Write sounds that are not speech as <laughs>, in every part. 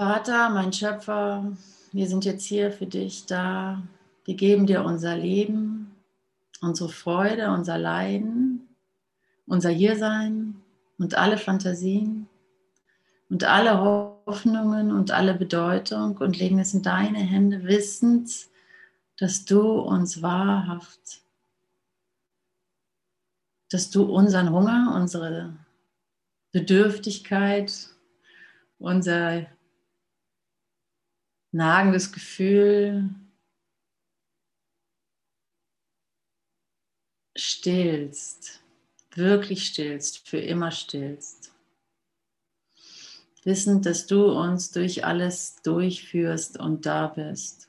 Vater, mein Schöpfer, wir sind jetzt hier für dich da. Wir geben dir unser Leben, unsere Freude, unser Leiden, unser Hiersein und alle Fantasien und alle Hoffnungen und alle Bedeutung und legen es in deine Hände, wissend, dass du uns wahrhaft, dass du unseren Hunger, unsere Bedürftigkeit, unser nagendes Gefühl stillst, wirklich stillst, für immer stillst. Wissend, dass du uns durch alles durchführst und da bist.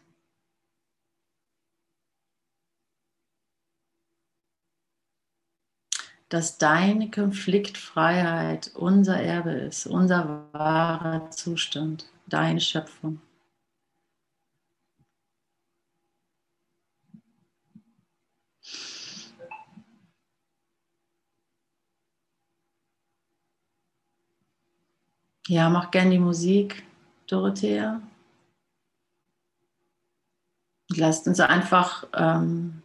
Dass deine Konfliktfreiheit unser Erbe ist, unser wahrer Zustand, deine Schöpfung. Ja, mach gern die Musik, Dorothea. Und lasst uns einfach ähm,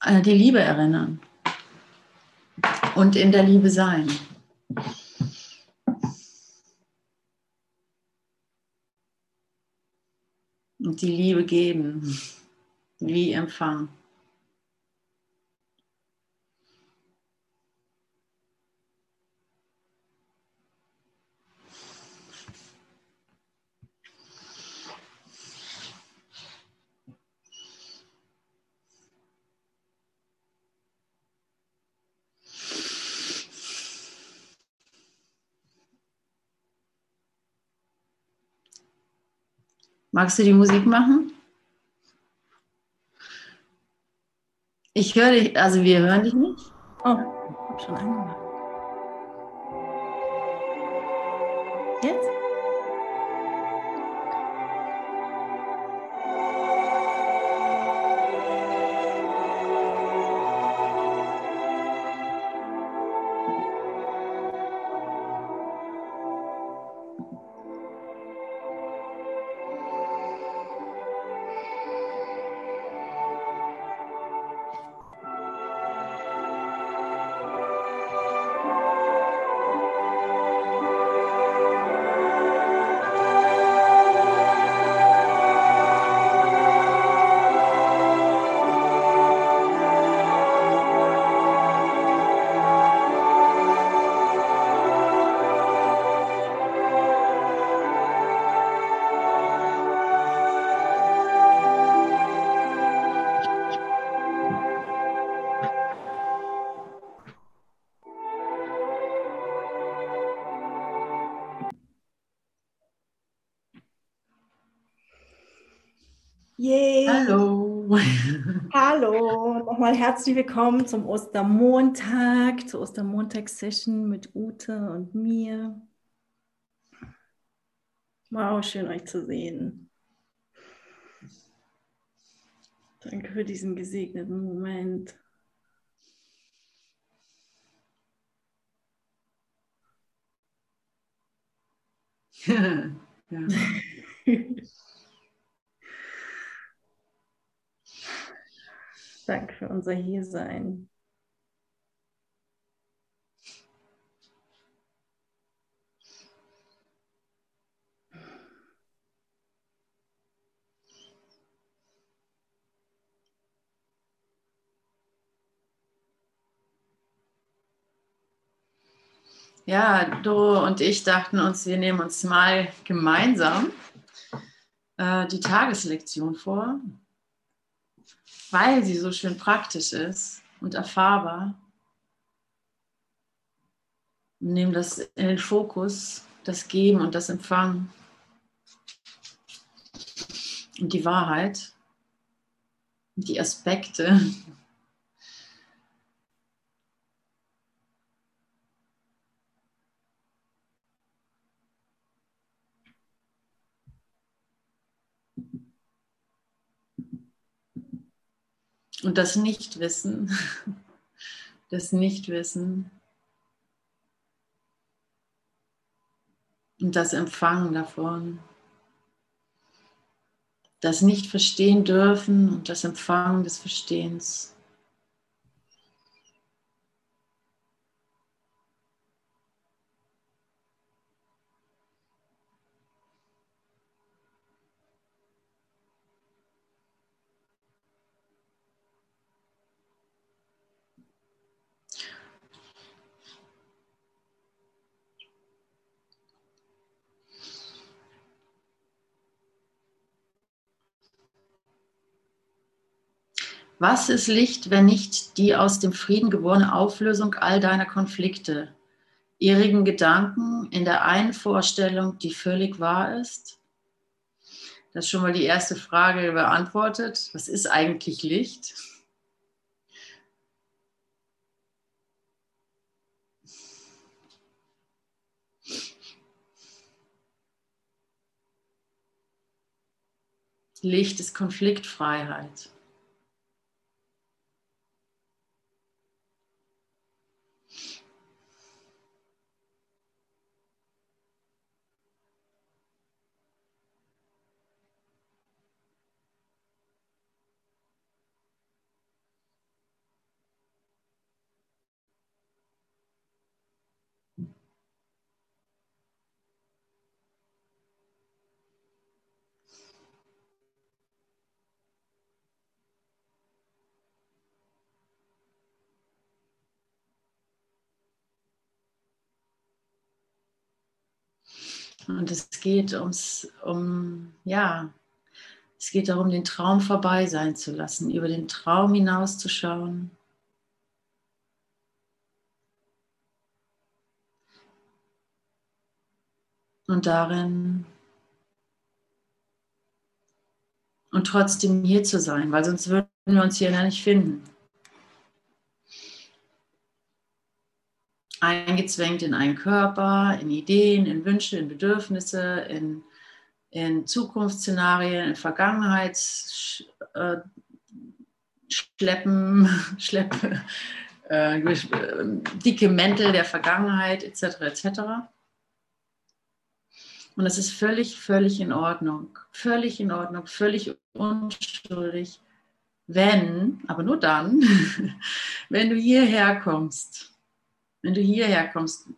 an die Liebe erinnern und in der Liebe sein. Und die Liebe geben, wie empfangen. Magst du die Musik machen? Ich höre dich, also wir hören dich nicht. Oh, ich habe schon angemacht. Nochmal herzlich willkommen zum Ostermontag, zur Ostermontagssession mit Ute und mir. Wow, schön euch zu sehen. Danke für diesen gesegneten Moment. <laughs> ja. Danke für unser Hiersein. Ja, du und ich dachten uns, wir nehmen uns mal gemeinsam äh, die Tageslektion vor, weil sie so schön praktisch ist und erfahrbar. Und nehmen das in den Fokus, das Geben und das Empfangen und die Wahrheit und die Aspekte Und das Nichtwissen, <laughs> das Nichtwissen Und das Empfangen davon. Das nicht verstehen dürfen und das Empfangen des Verstehens. Was ist Licht, wenn nicht die aus dem Frieden geborene Auflösung all deiner Konflikte, irrigen Gedanken in der einen Vorstellung, die völlig wahr ist? Das ist schon mal die erste Frage beantwortet. Was ist eigentlich Licht? Licht ist Konfliktfreiheit. Und es geht ums, um, ja, es geht darum, den Traum vorbei sein zu lassen, über den Traum hinauszuschauen. Und darin und trotzdem hier zu sein, weil sonst würden wir uns hier gar nicht finden. Eingezwängt in einen Körper, in Ideen, in Wünsche, in Bedürfnisse, in, in Zukunftsszenarien, in Vergangenheitsschleppen, äh, <laughs> Schleppe, äh, dicke Mäntel der Vergangenheit etc. etc. Und das ist völlig, völlig in Ordnung, völlig in Ordnung, völlig unschuldig, wenn, aber nur dann, <laughs> wenn du hierher kommst wenn du hierher kommst,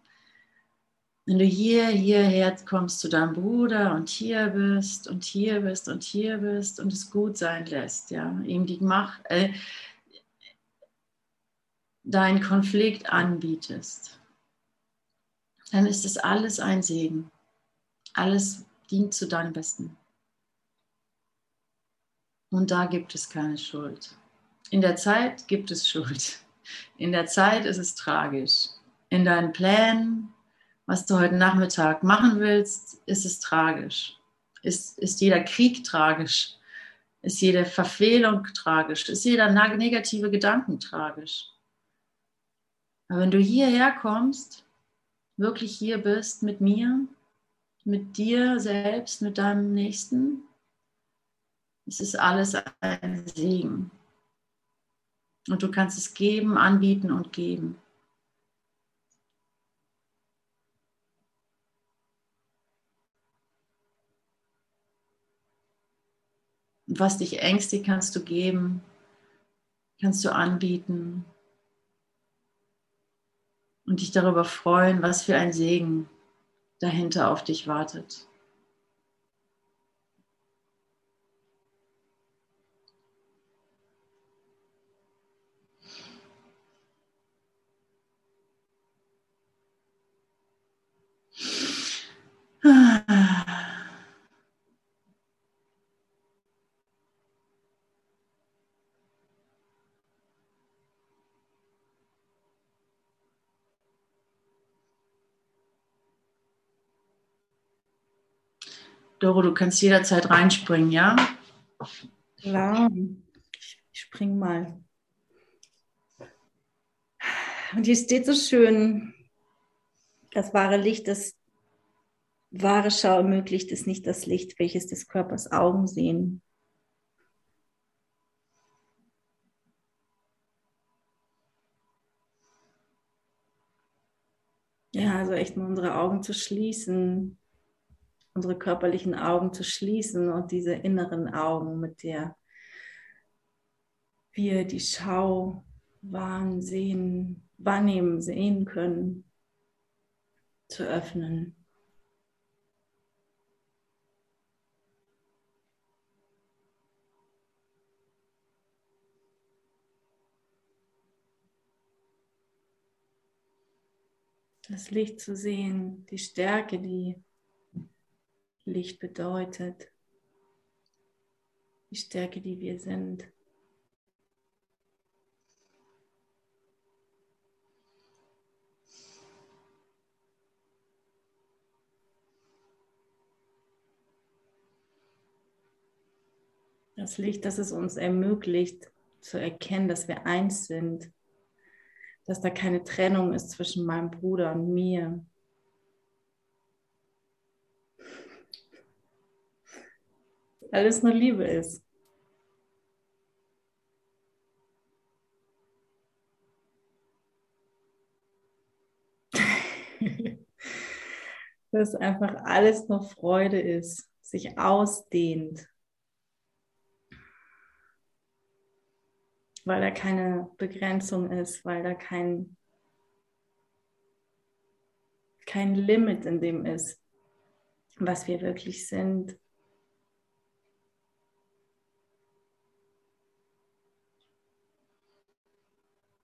wenn du hier, hierher kommst zu deinem Bruder und hier bist und hier bist und hier bist und es gut sein lässt, ja, ihm die Macht, äh, deinen Konflikt anbietest, dann ist es alles ein Segen. Alles dient zu deinem Besten. Und da gibt es keine Schuld. In der Zeit gibt es Schuld. In der Zeit ist es tragisch in deinen Plänen, was du heute Nachmittag machen willst, ist es tragisch. Ist, ist jeder Krieg tragisch? Ist jede Verfehlung tragisch? Ist jeder negative Gedanken tragisch? Aber wenn du hierher kommst, wirklich hier bist mit mir, mit dir selbst, mit deinem Nächsten, es ist alles ein Segen. Und du kannst es geben, anbieten und geben. was dich ängstigt, kannst du geben, kannst du anbieten und dich darüber freuen, was für ein Segen dahinter auf dich wartet. <sighs> Doro, du kannst jederzeit reinspringen, ja? Klar, ich spring mal. Und hier steht so schön, das wahre Licht, das wahre Schau ermöglicht ist nicht das Licht, welches des Körpers Augen sehen. Ja, also echt mal unsere Augen zu schließen unsere körperlichen Augen zu schließen und diese inneren Augen, mit der wir die Schau wahrnehmen, sehen können, zu öffnen. Das Licht zu sehen, die Stärke, die Licht bedeutet, die Stärke, die wir sind. Das Licht, das es uns ermöglicht zu erkennen, dass wir eins sind dass da keine Trennung ist zwischen meinem Bruder und mir. Alles nur Liebe ist. <laughs> dass einfach alles nur Freude ist, sich ausdehnt. Weil da keine Begrenzung ist, weil da kein, kein Limit in dem ist, was wir wirklich sind.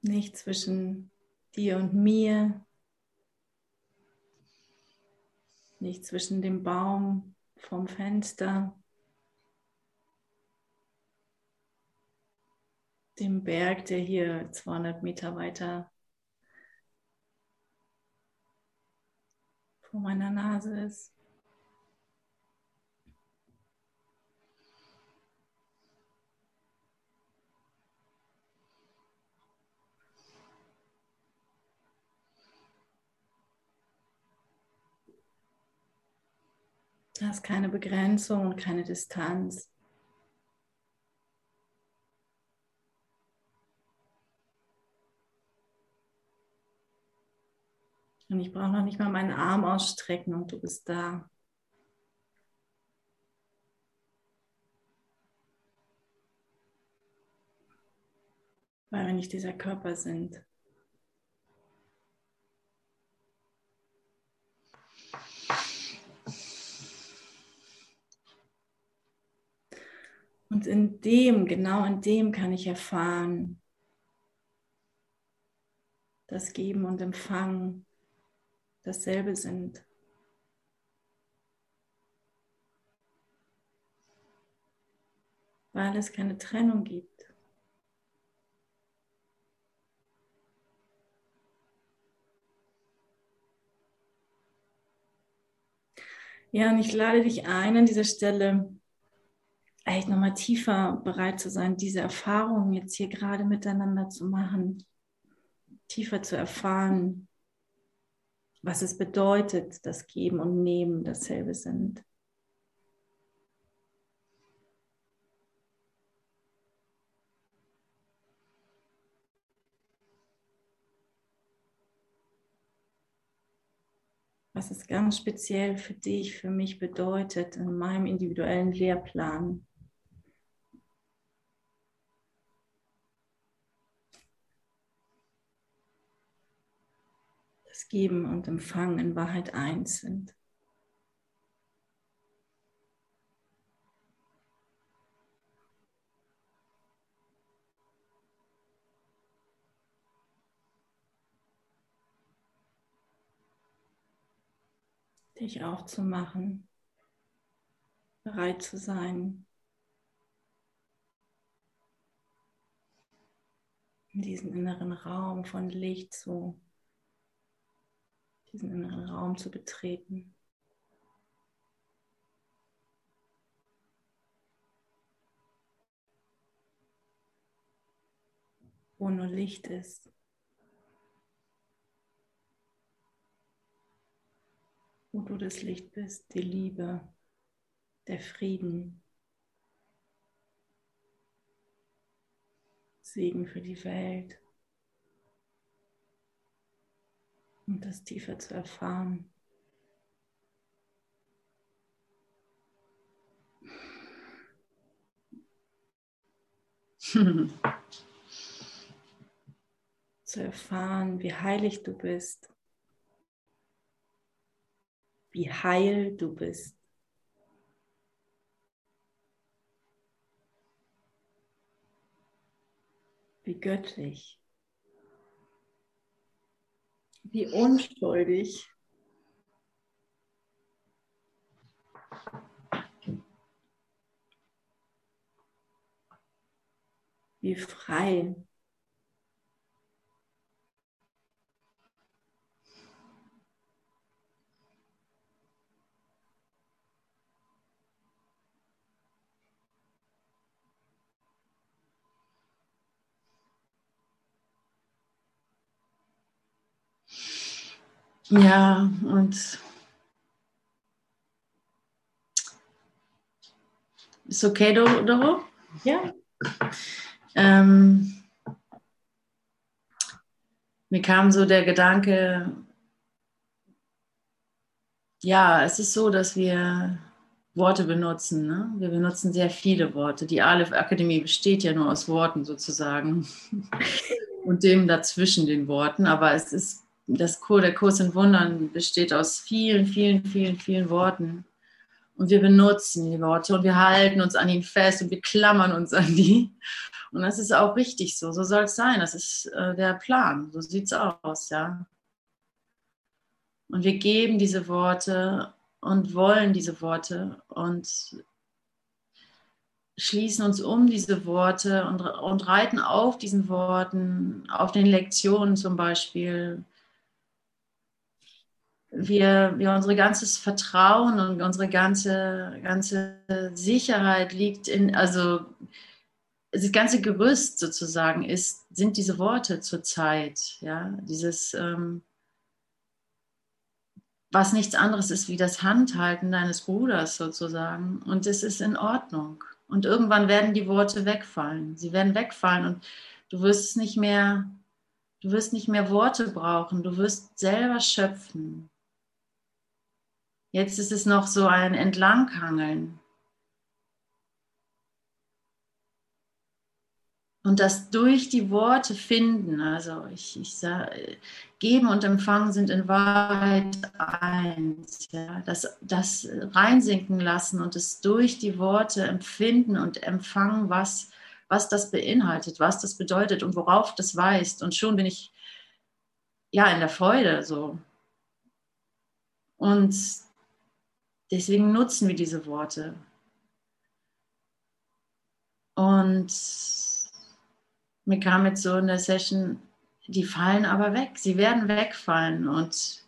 Nicht zwischen dir und mir, nicht zwischen dem Baum vom Fenster. Dem Berg, der hier 200 Meter weiter vor meiner Nase ist. Da ist keine Begrenzung und keine Distanz. Und ich brauche noch nicht mal meinen Arm ausstrecken und du bist da. Weil wir nicht dieser Körper sind. Und in dem, genau in dem kann ich erfahren, das Geben und Empfangen dasselbe sind. Weil es keine Trennung gibt. Ja, und ich lade dich ein, an dieser Stelle echt nochmal tiefer bereit zu sein, diese Erfahrungen jetzt hier gerade miteinander zu machen, tiefer zu erfahren, was es bedeutet, dass Geben und Nehmen dasselbe sind. Was es ganz speziell für dich, für mich bedeutet in meinem individuellen Lehrplan. Geben und Empfangen in Wahrheit eins sind. Dich aufzumachen, bereit zu sein, in diesen inneren Raum von Licht zu diesen inneren Raum zu betreten. Wo nur Licht ist. Wo du das Licht bist, die Liebe, der Frieden, Segen für die Welt. und das tiefer zu erfahren. <laughs> zu erfahren, wie heilig du bist, wie heil du bist. Wie göttlich wie unschuldig. Wie frei. Ja, und ist okay, Doro? Ja. Ähm, mir kam so der Gedanke, ja, es ist so, dass wir Worte benutzen. Ne? Wir benutzen sehr viele Worte. Die Aleph Akademie besteht ja nur aus Worten sozusagen <laughs> und dem dazwischen den Worten. Aber es ist das Kur, der Kurs in Wundern besteht aus vielen, vielen, vielen, vielen Worten. Und wir benutzen die Worte und wir halten uns an ihnen fest und wir klammern uns an die. Und das ist auch richtig so. So soll es sein. Das ist äh, der Plan. So sieht es aus, ja. Und wir geben diese Worte und wollen diese Worte und schließen uns um diese Worte und, und reiten auf diesen Worten, auf den Lektionen zum Beispiel, wir, wir unsere ganzes Vertrauen und unsere ganze, ganze Sicherheit liegt in, also das ganze Gerüst sozusagen ist, sind diese Worte zur Zeit, ja, dieses, ähm, was nichts anderes ist wie das Handhalten deines Bruders sozusagen. Und es ist in Ordnung. Und irgendwann werden die Worte wegfallen, sie werden wegfallen und du wirst es nicht mehr, du wirst nicht mehr Worte brauchen, du wirst selber schöpfen, Jetzt ist es noch so ein Entlanghangeln. Und das durch die Worte finden, also ich, ich sage, geben und empfangen sind in Wahrheit eins. Ja? Das, das reinsinken lassen und es durch die Worte empfinden und empfangen, was, was das beinhaltet, was das bedeutet und worauf das weist. Und schon bin ich ja in der Freude so. Und Deswegen nutzen wir diese Worte. Und mir kam jetzt so in der Session, die fallen aber weg. Sie werden wegfallen und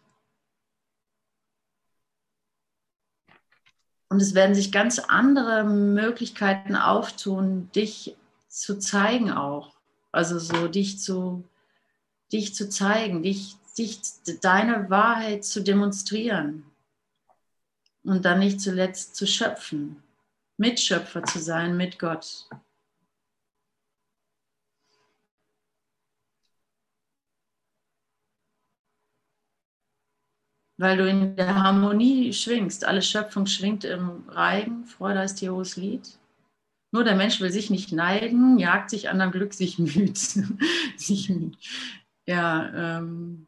Und es werden sich ganz andere Möglichkeiten auftun, dich zu zeigen auch. Also so dich zu, dich zu zeigen, dich, dich, deine Wahrheit zu demonstrieren und dann nicht zuletzt zu schöpfen, Mitschöpfer zu sein mit Gott. Weil du in der Harmonie schwingst. Alle Schöpfung schwingt im Reigen. Freude ist hier hohes Lied. Nur der Mensch will sich nicht neigen, jagt sich an Glück, sich müht. <laughs> sich müht. Ja, ähm,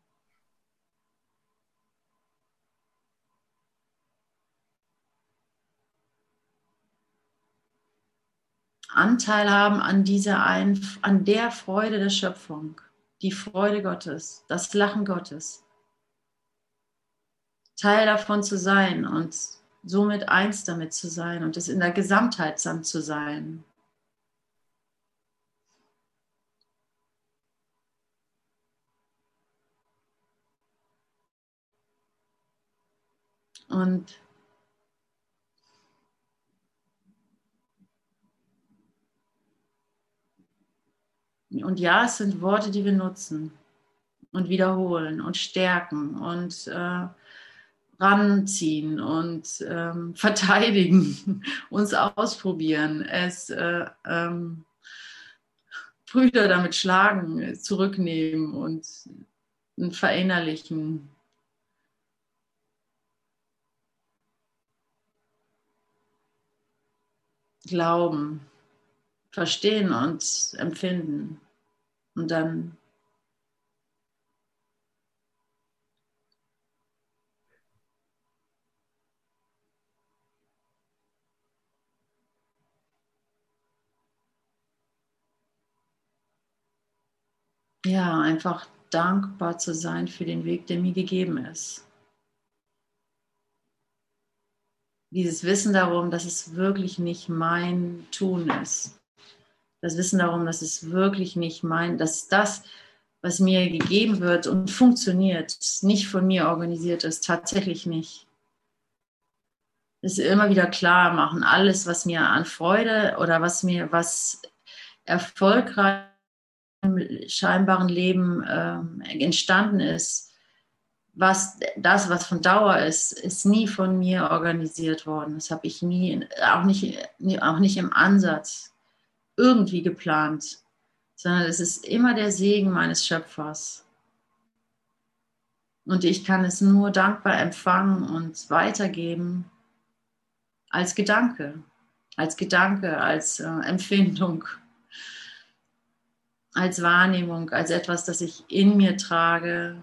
Anteil haben an dieser ein, an der Freude der Schöpfung, die Freude Gottes, das Lachen Gottes. Teil davon zu sein und somit eins damit zu sein und es in der Gesamtheit zu sein. Und Und ja, es sind Worte, die wir nutzen und wiederholen und stärken und äh, ranziehen und ähm, <laughs> verteidigen, uns ausprobieren, es äh, ähm, Brüder damit schlagen, zurücknehmen und verinnerlichen. Glauben. Verstehen und empfinden. Und dann ja, einfach dankbar zu sein für den Weg, der mir gegeben ist. Dieses Wissen darum, dass es wirklich nicht mein Tun ist. Das Wissen darum, dass es wirklich nicht mein, dass das, was mir gegeben wird und funktioniert, nicht von mir organisiert ist, tatsächlich nicht. Es immer wieder klar machen, alles, was mir an Freude oder was mir, was erfolgreich scheinbaren Leben ähm, entstanden ist, was das, was von Dauer ist, ist nie von mir organisiert worden. Das habe ich nie, auch nicht, auch nicht im Ansatz irgendwie geplant, sondern es ist immer der Segen meines Schöpfers. Und ich kann es nur dankbar empfangen und weitergeben als Gedanke, als Gedanke, als äh, Empfindung als Wahrnehmung, als etwas, das ich in mir trage.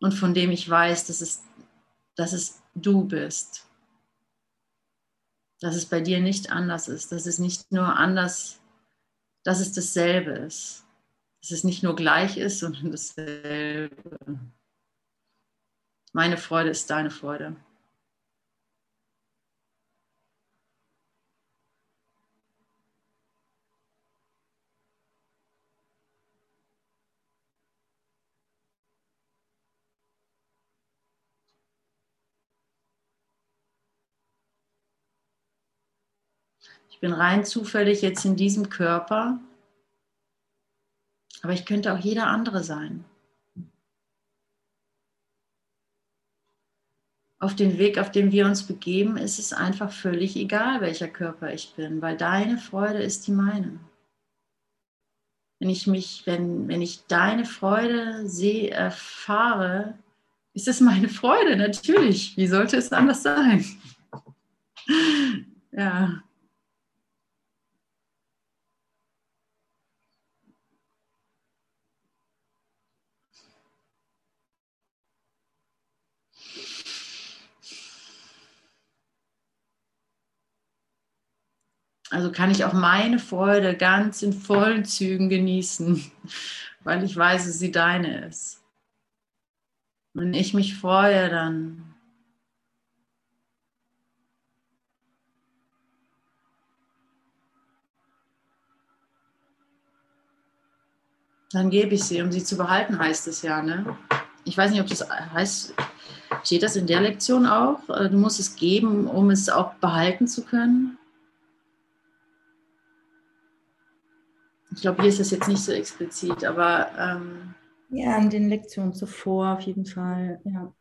Und von dem ich weiß, dass es, dass es du bist. Dass es bei dir nicht anders ist. Dass es nicht nur anders, dass es dasselbe ist. Dass es nicht nur gleich ist, sondern dasselbe. Meine Freude ist deine Freude. Ich bin rein zufällig jetzt in diesem Körper, aber ich könnte auch jeder andere sein. Auf dem Weg, auf dem wir uns begeben, ist es einfach völlig egal, welcher Körper ich bin, weil deine Freude ist die meine. Wenn ich mich, wenn, wenn ich deine Freude sehe, erfahre, ist es meine Freude, natürlich. Wie sollte es anders sein? ja. Also kann ich auch meine Freude ganz in vollen Zügen genießen, <laughs> weil ich weiß, dass sie deine ist. Wenn ich mich freue, dann dann gebe ich sie, um sie zu behalten, heißt es ja. Ne? Ich weiß nicht, ob das heißt, steht das in der Lektion auch? Du musst es geben, um es auch behalten zu können. Ich glaube, hier ist es jetzt nicht so explizit, aber. Ähm, ja, in den Lektionen zuvor auf jeden Fall, ja.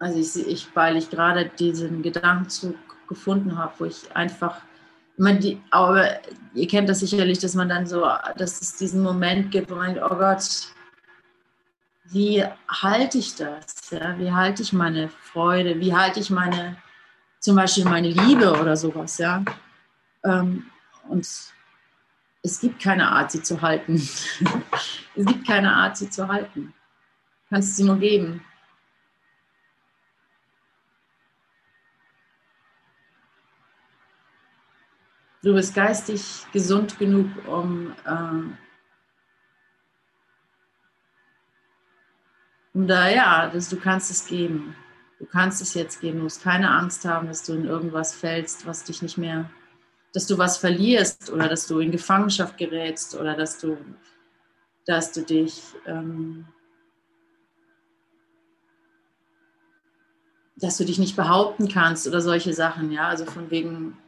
Also ich, ich weil ich gerade diesen Gedankenzug gefunden habe, wo ich einfach man die, aber ihr kennt das sicherlich, dass man dann so, dass es diesen Moment gibt, wo man denkt, oh Gott, wie halte ich das? Ja? Wie halte ich meine Freude? Wie halte ich meine zum Beispiel meine Liebe oder sowas, ja. Ähm, und es gibt keine Art, sie zu halten. <laughs> es gibt keine Art, sie zu halten. Du kannst sie nur geben. Du bist geistig gesund genug, um, äh, da, ja, dass du kannst es geben. Du kannst es jetzt geben, du musst keine Angst haben, dass du in irgendwas fällst, was dich nicht mehr, dass du was verlierst oder dass du in Gefangenschaft gerätst oder dass du, dass du dich ähm, dass du dich nicht behaupten kannst oder solche Sachen, ja, also von wegen,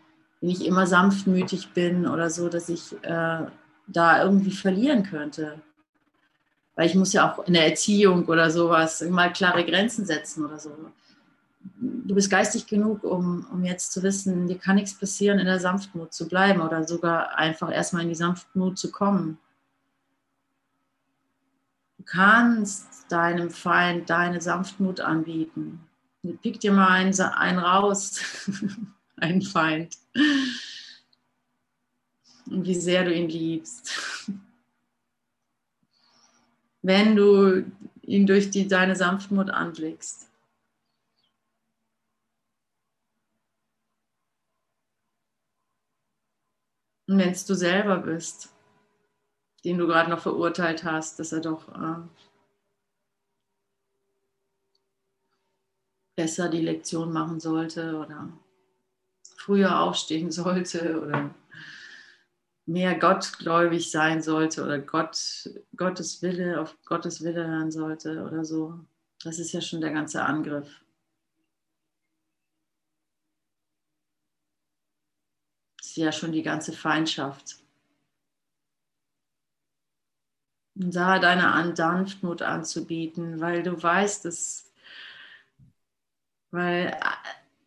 wenn ich immer sanftmütig bin oder so, dass ich äh, da irgendwie verlieren könnte. Weil ich muss ja auch in der Erziehung oder sowas mal klare Grenzen setzen oder so. Du bist geistig genug, um, um jetzt zu wissen, dir kann nichts passieren, in der Sanftmut zu bleiben oder sogar einfach erstmal in die Sanftmut zu kommen. Du kannst deinem Feind deine Sanftmut anbieten. Pick dir mal einen, einen raus, <laughs> einen Feind. Und wie sehr du ihn liebst. Wenn du ihn durch die, deine Sanftmut anblickst. Und wenn es du selber bist, den du gerade noch verurteilt hast, dass er doch äh, besser die Lektion machen sollte oder früher aufstehen sollte oder mehr gottgläubig sein sollte oder Gott, Gottes Wille auf Gottes Wille hören sollte oder so. Das ist ja schon der ganze Angriff. Das ist ja schon die ganze Feindschaft. Und da deine Sanftmut anzubieten, weil du weißt, dass weil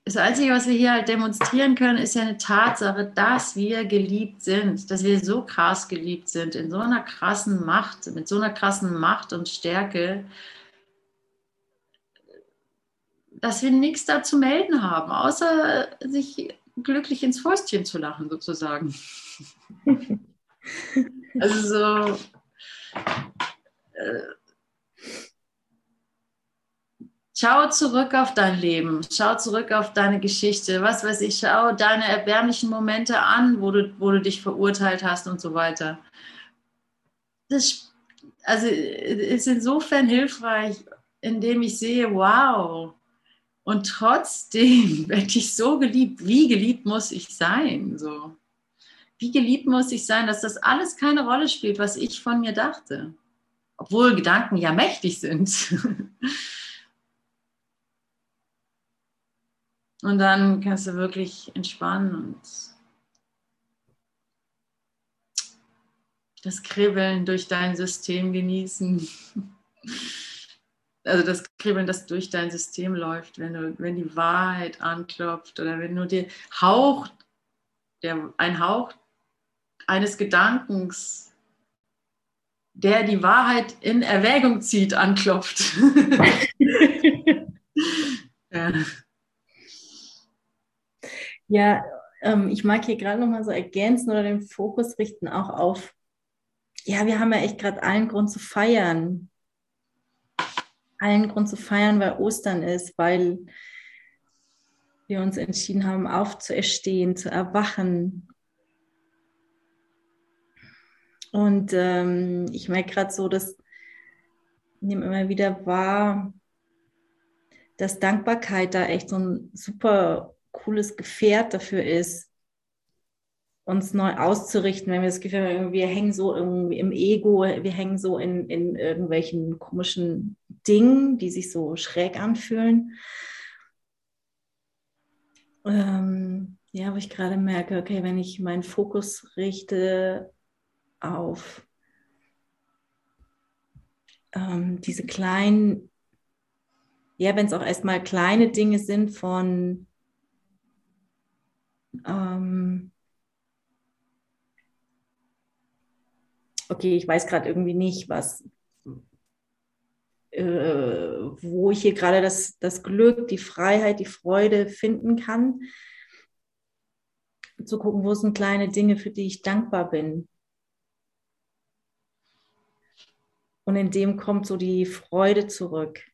das Einzige, was wir hier halt demonstrieren können, ist ja eine Tatsache, dass wir geliebt sind, dass wir so krass geliebt sind, in so einer krassen Macht, mit so einer krassen Macht und Stärke, dass wir nichts da zu melden haben, außer sich glücklich ins Fäustchen zu lachen, sozusagen. <laughs> also so. Äh, Schau zurück auf dein Leben, schau zurück auf deine Geschichte, was weiß ich, schau deine erbärmlichen Momente an, wo du, wo du dich verurteilt hast und so weiter. Das also, ist insofern hilfreich, indem ich sehe, wow, und trotzdem <laughs> werde ich so geliebt. Wie geliebt muss ich sein? So. Wie geliebt muss ich sein, dass das alles keine Rolle spielt, was ich von mir dachte. Obwohl Gedanken ja mächtig sind. <laughs> Und dann kannst du wirklich entspannen und das Kribbeln durch dein System genießen. <laughs> Also das Kribbeln, das durch dein System läuft, wenn, du, wenn die Wahrheit anklopft oder wenn nur der Hauch, der, ein Hauch eines Gedankens, der die Wahrheit in Erwägung zieht, anklopft. <laughs> ja. Ja, ähm, ich mag hier gerade nochmal so ergänzen oder den Fokus richten auch auf, ja, wir haben ja echt gerade allen Grund zu feiern. Allen Grund zu feiern, weil Ostern ist, weil wir uns entschieden haben, aufzuerstehen, zu erwachen. Und ähm, ich merke gerade so, dass ich nehme immer wieder wahr, dass Dankbarkeit da echt so ein super cooles Gefährt dafür ist, uns neu auszurichten, wenn wir das Gefühl haben, wir hängen so irgendwie im Ego, wir hängen so in, in irgendwelchen komischen Dingen, die sich so schräg anfühlen. Ähm, ja, wo ich gerade merke, okay, wenn ich meinen Fokus richte auf ähm, diese kleinen, ja, wenn es auch erstmal kleine Dinge sind von ähm, okay, ich weiß gerade irgendwie nicht, was, äh, wo ich hier gerade das, das Glück, die Freiheit, die Freude finden kann. Zu gucken, wo sind kleine Dinge, für die ich dankbar bin. Und in dem kommt so die Freude zurück.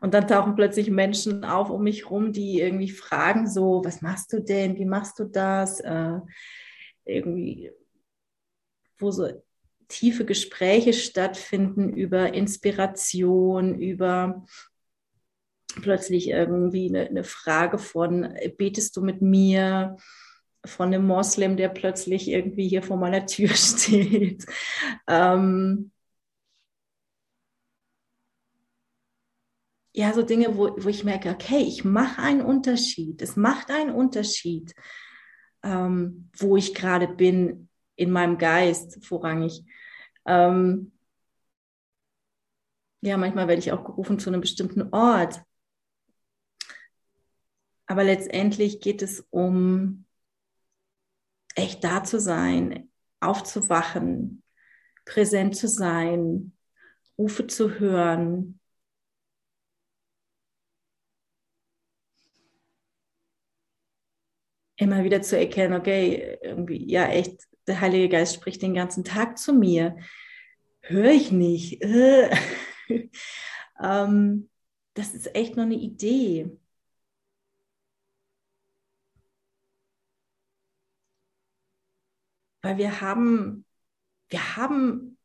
Und dann tauchen plötzlich Menschen auf um mich rum, die irgendwie fragen so, was machst du denn? Wie machst du das? Äh, irgendwie, wo so tiefe Gespräche stattfinden über Inspiration, über plötzlich irgendwie eine, eine Frage von, betest du mit mir? Von einem Moslem, der plötzlich irgendwie hier vor meiner Tür <laughs> steht. Ähm, ja, so Dinge, wo, wo ich merke, okay, ich mache einen Unterschied. Es macht einen Unterschied, ähm, wo ich gerade bin in meinem Geist vorrangig. Ähm, ja, manchmal werde ich auch gerufen zu einem bestimmten Ort. Aber letztendlich geht es um echt da zu sein, aufzuwachen, präsent zu sein, Rufe zu hören. Immer wieder zu erkennen, okay, irgendwie, ja, echt, der Heilige Geist spricht den ganzen Tag zu mir. Höre ich nicht. <laughs> ähm, das ist echt nur eine Idee. Weil wir haben, wir haben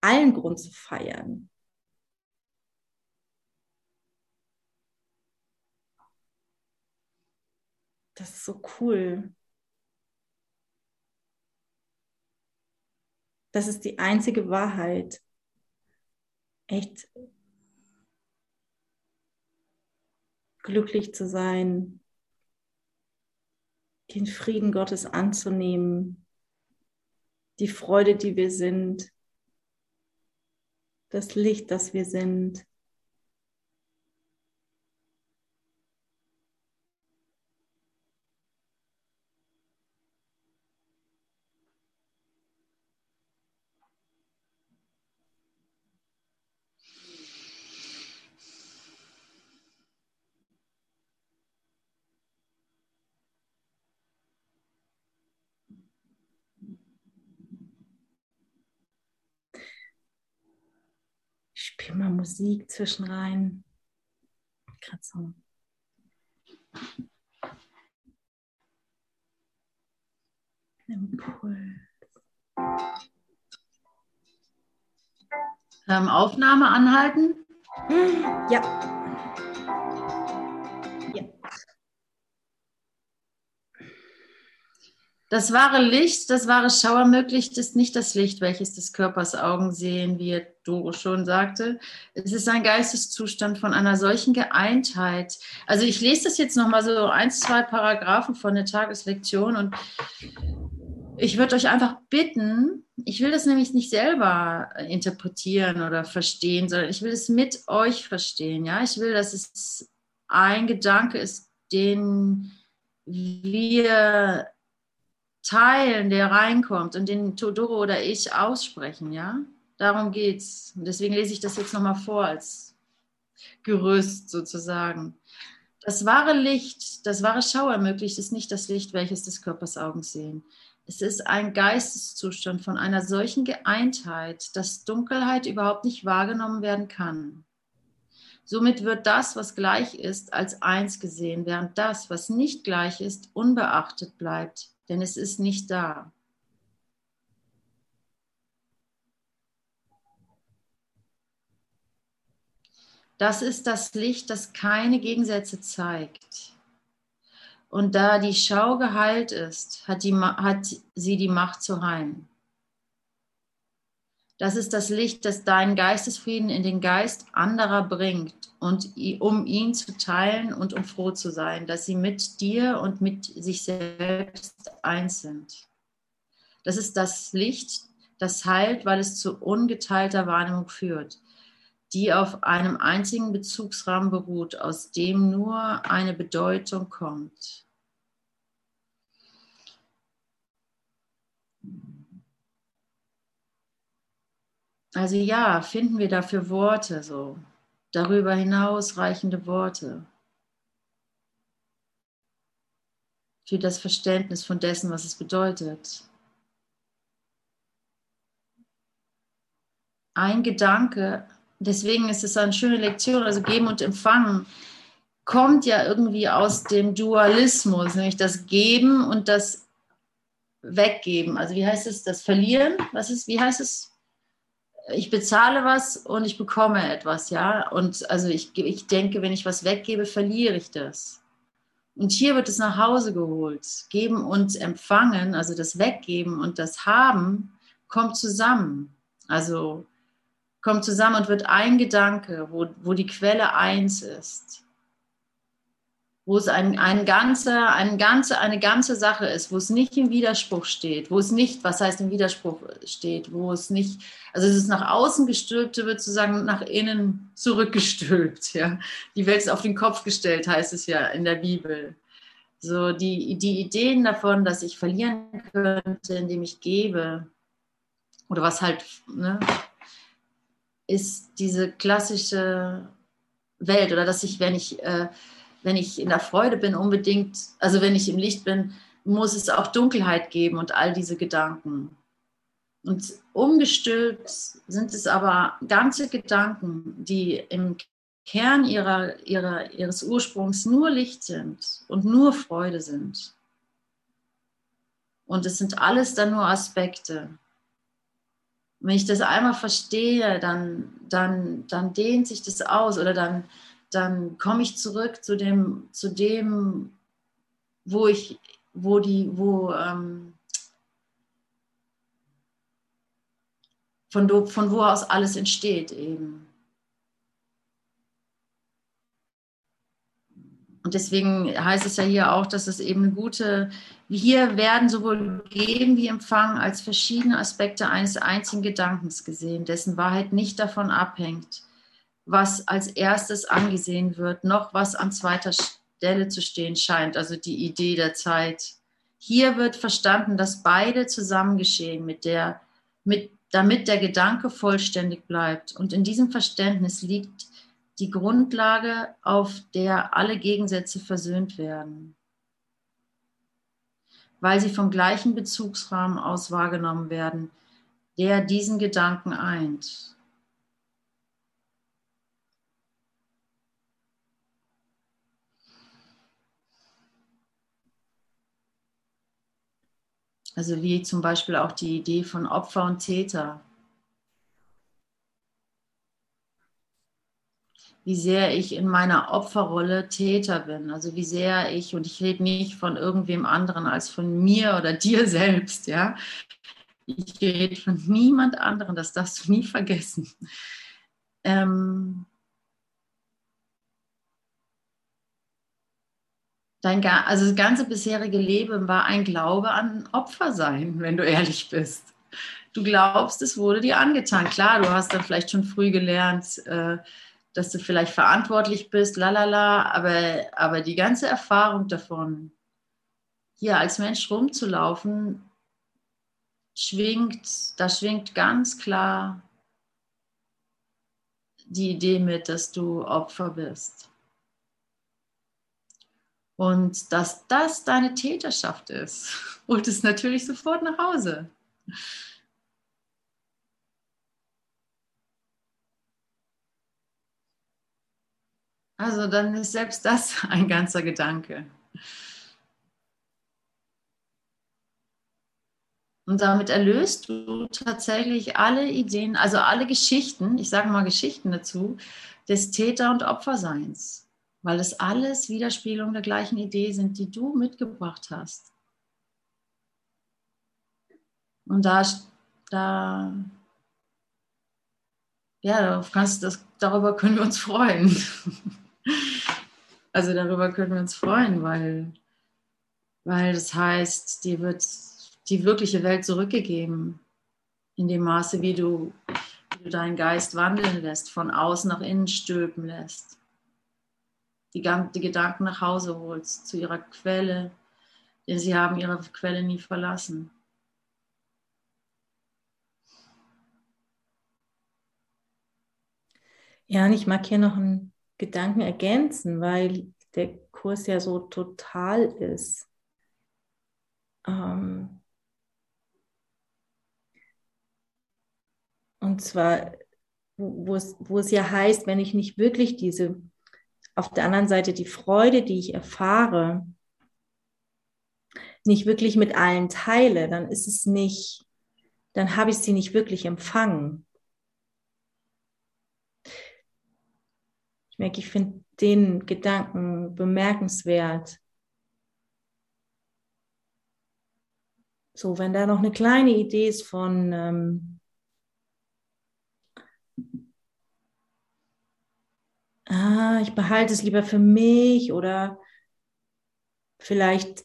allen Grund zu feiern. Das ist so cool. Das ist die einzige Wahrheit. Echt glücklich zu sein, den Frieden Gottes anzunehmen, die Freude, die wir sind, das Licht, das wir sind. spiele mal Musik zwischen rein. Gerade so. Impuls. Ähm, Aufnahme anhalten? Ja. Das wahre Licht, das wahre Schauermöglicht ist nicht das Licht, welches des Körpers Augen sehen, wie Doro schon sagte. Es ist ein Geisteszustand von einer solchen Geeintheit. Also ich lese das jetzt nochmal so ein, zwei Paragraphen von der Tageslektion und ich würde euch einfach bitten, ich will das nämlich nicht selber interpretieren oder verstehen, sondern ich will es mit euch verstehen. Ja, ich will, dass es ein Gedanke ist, den wir teilen, der reinkommt und den Todoro oder ich aussprechen, ja? Darum geht's. Und deswegen lese ich das jetzt nochmal vor als Gerüst sozusagen. Das wahre Licht, das wahre Schau ermöglicht es nicht das Licht, welches des Körpers Augen sehen. Es ist ein Geisteszustand von einer solchen Geeintheit, dass Dunkelheit überhaupt nicht wahrgenommen werden kann. Somit wird das, was gleich ist, als eins gesehen, während das, was nicht gleich ist, unbeachtet bleibt denn es ist nicht da. Das ist das Licht, das keine Gegensätze zeigt. Und da die Schau geheilt ist, hat, die, hat sie die Macht zu heilen. Das ist das Licht, das deinen Geistesfrieden in den Geist anderer bringt und um ihn zu teilen und um froh zu sein, dass sie mit dir und mit sich selbst eins sind. Das ist das Licht, das heilt, weil es zu ungeteilter Wahrnehmung führt, die auf einem einzigen Bezugsrahmen beruht, aus dem nur eine Bedeutung kommt. Also ja, finden wir dafür Worte, so darüber hinaus reichende Worte für das Verständnis von dessen, was es bedeutet. Ein Gedanke, deswegen ist es eine schöne Lektion, also geben und empfangen, kommt ja irgendwie aus dem Dualismus, nämlich das Geben und das Weggeben. Also wie heißt es, das Verlieren? Was ist, wie heißt es? Ich bezahle was und ich bekomme etwas, ja. Und also ich, ich denke, wenn ich was weggebe, verliere ich das. Und hier wird es nach Hause geholt. Geben und empfangen, also das Weggeben und das Haben, kommt zusammen. Also kommt zusammen und wird ein Gedanke, wo, wo die Quelle eins ist wo es ein, ein ganze, ein ganze, eine ganze Sache ist, wo es nicht im Widerspruch steht, wo es nicht, was heißt im Widerspruch steht, wo es nicht, also es ist nach außen gestülpte, wird sozusagen nach innen zurückgestülpt. Ja? Die Welt ist auf den Kopf gestellt, heißt es ja in der Bibel. So die, die Ideen davon, dass ich verlieren könnte, indem ich gebe, oder was halt, ne, ist diese klassische Welt oder dass ich, wenn ich, äh, wenn ich in der Freude bin, unbedingt, also wenn ich im Licht bin, muss es auch Dunkelheit geben und all diese Gedanken. Und umgestülpt sind es aber ganze Gedanken, die im Kern ihrer, ihrer, ihres Ursprungs nur Licht sind und nur Freude sind. Und es sind alles dann nur Aspekte. Wenn ich das einmal verstehe, dann, dann, dann dehnt sich das aus oder dann, dann komme ich zurück zu dem, zu dem, wo ich, wo die, wo, ähm, von, von wo aus alles entsteht eben. Und deswegen heißt es ja hier auch, dass es eben eine gute, hier werden sowohl Geben wie Empfangen als verschiedene Aspekte eines einzigen Gedankens gesehen, dessen Wahrheit nicht davon abhängt, was als erstes angesehen wird, noch was an zweiter Stelle zu stehen scheint, also die Idee der Zeit. Hier wird verstanden, dass beide zusammen geschehen, mit der, mit, damit der Gedanke vollständig bleibt. Und in diesem Verständnis liegt die Grundlage, auf der alle Gegensätze versöhnt werden, weil sie vom gleichen Bezugsrahmen aus wahrgenommen werden, der diesen Gedanken eint. Also wie zum Beispiel auch die Idee von Opfer und Täter. wie sehr ich in meiner Opferrolle Täter bin. Also wie sehr ich, und ich rede nicht von irgendwem anderen als von mir oder <laughs> dir selbst, ja. Ich rede von niemand anderen, das darfst du nie vergessen. Ähm, dein, also das ganze bisherige Leben war ein Glaube an Opfer sein, wenn du ehrlich bist. Du glaubst, es wurde dir angetan. Klar, du hast dann vielleicht schon früh gelernt, äh, dass du vielleicht verantwortlich bist, lalala, aber, aber die ganze Erfahrung davon, hier als Mensch rumzulaufen, schwingt, da schwingt ganz klar die Idee mit, dass du Opfer bist. Und dass das deine Täterschaft ist, <laughs> holt es natürlich sofort nach Hause. Also dann ist selbst das <laughs> ein ganzer Gedanke. Und damit erlöst du tatsächlich alle Ideen, also alle Geschichten, ich sage mal Geschichten dazu, des Täter- und Opferseins, weil es alles Widerspiegelungen der gleichen Idee sind, die du mitgebracht hast. Und da, da ja, kannst, das, darüber können wir uns freuen. <laughs> Also darüber können wir uns freuen, weil, weil das heißt, dir wird die wirkliche Welt zurückgegeben, in dem Maße, wie du, wie du deinen Geist wandeln lässt, von außen nach innen stülpen lässt, die, die Gedanken nach Hause holst, zu ihrer Quelle, denn sie haben ihre Quelle nie verlassen. Ja, und ich mag hier noch einen Gedanken ergänzen, weil der Kurs ja so total ist. Ähm und zwar, wo es, wo es ja heißt, wenn ich nicht wirklich diese, auf der anderen Seite die Freude, die ich erfahre, nicht wirklich mit allen teile, dann ist es nicht, dann habe ich sie nicht wirklich empfangen. Ich merke, ich finde den Gedanken bemerkenswert. So, wenn da noch eine kleine Idee ist von ähm, ah, ich behalte es lieber für mich oder vielleicht,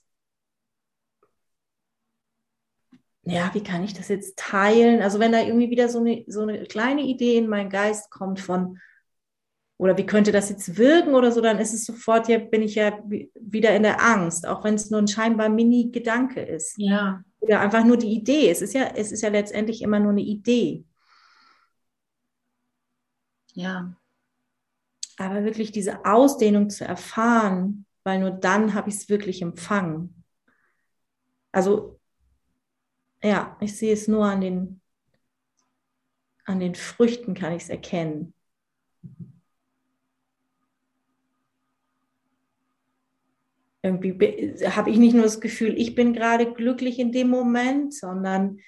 ja, wie kann ich das jetzt teilen? Also wenn da irgendwie wieder so eine, so eine kleine Idee in meinen Geist kommt von, oder wie könnte das jetzt wirken oder so, dann ist es sofort, ja, bin ich ja wieder in der Angst, auch wenn es nur ein scheinbar Mini-Gedanke ist. Ja. Oder einfach nur die Idee. Es ist ja, es ist ja letztendlich immer nur eine Idee. Ja. Aber wirklich diese Ausdehnung zu erfahren, weil nur dann habe ich es wirklich empfangen. Also, ja, ich sehe es nur an den, an den Früchten, kann ich es erkennen. irgendwie habe ich nicht nur das Gefühl, ich bin gerade glücklich in dem Moment, sondern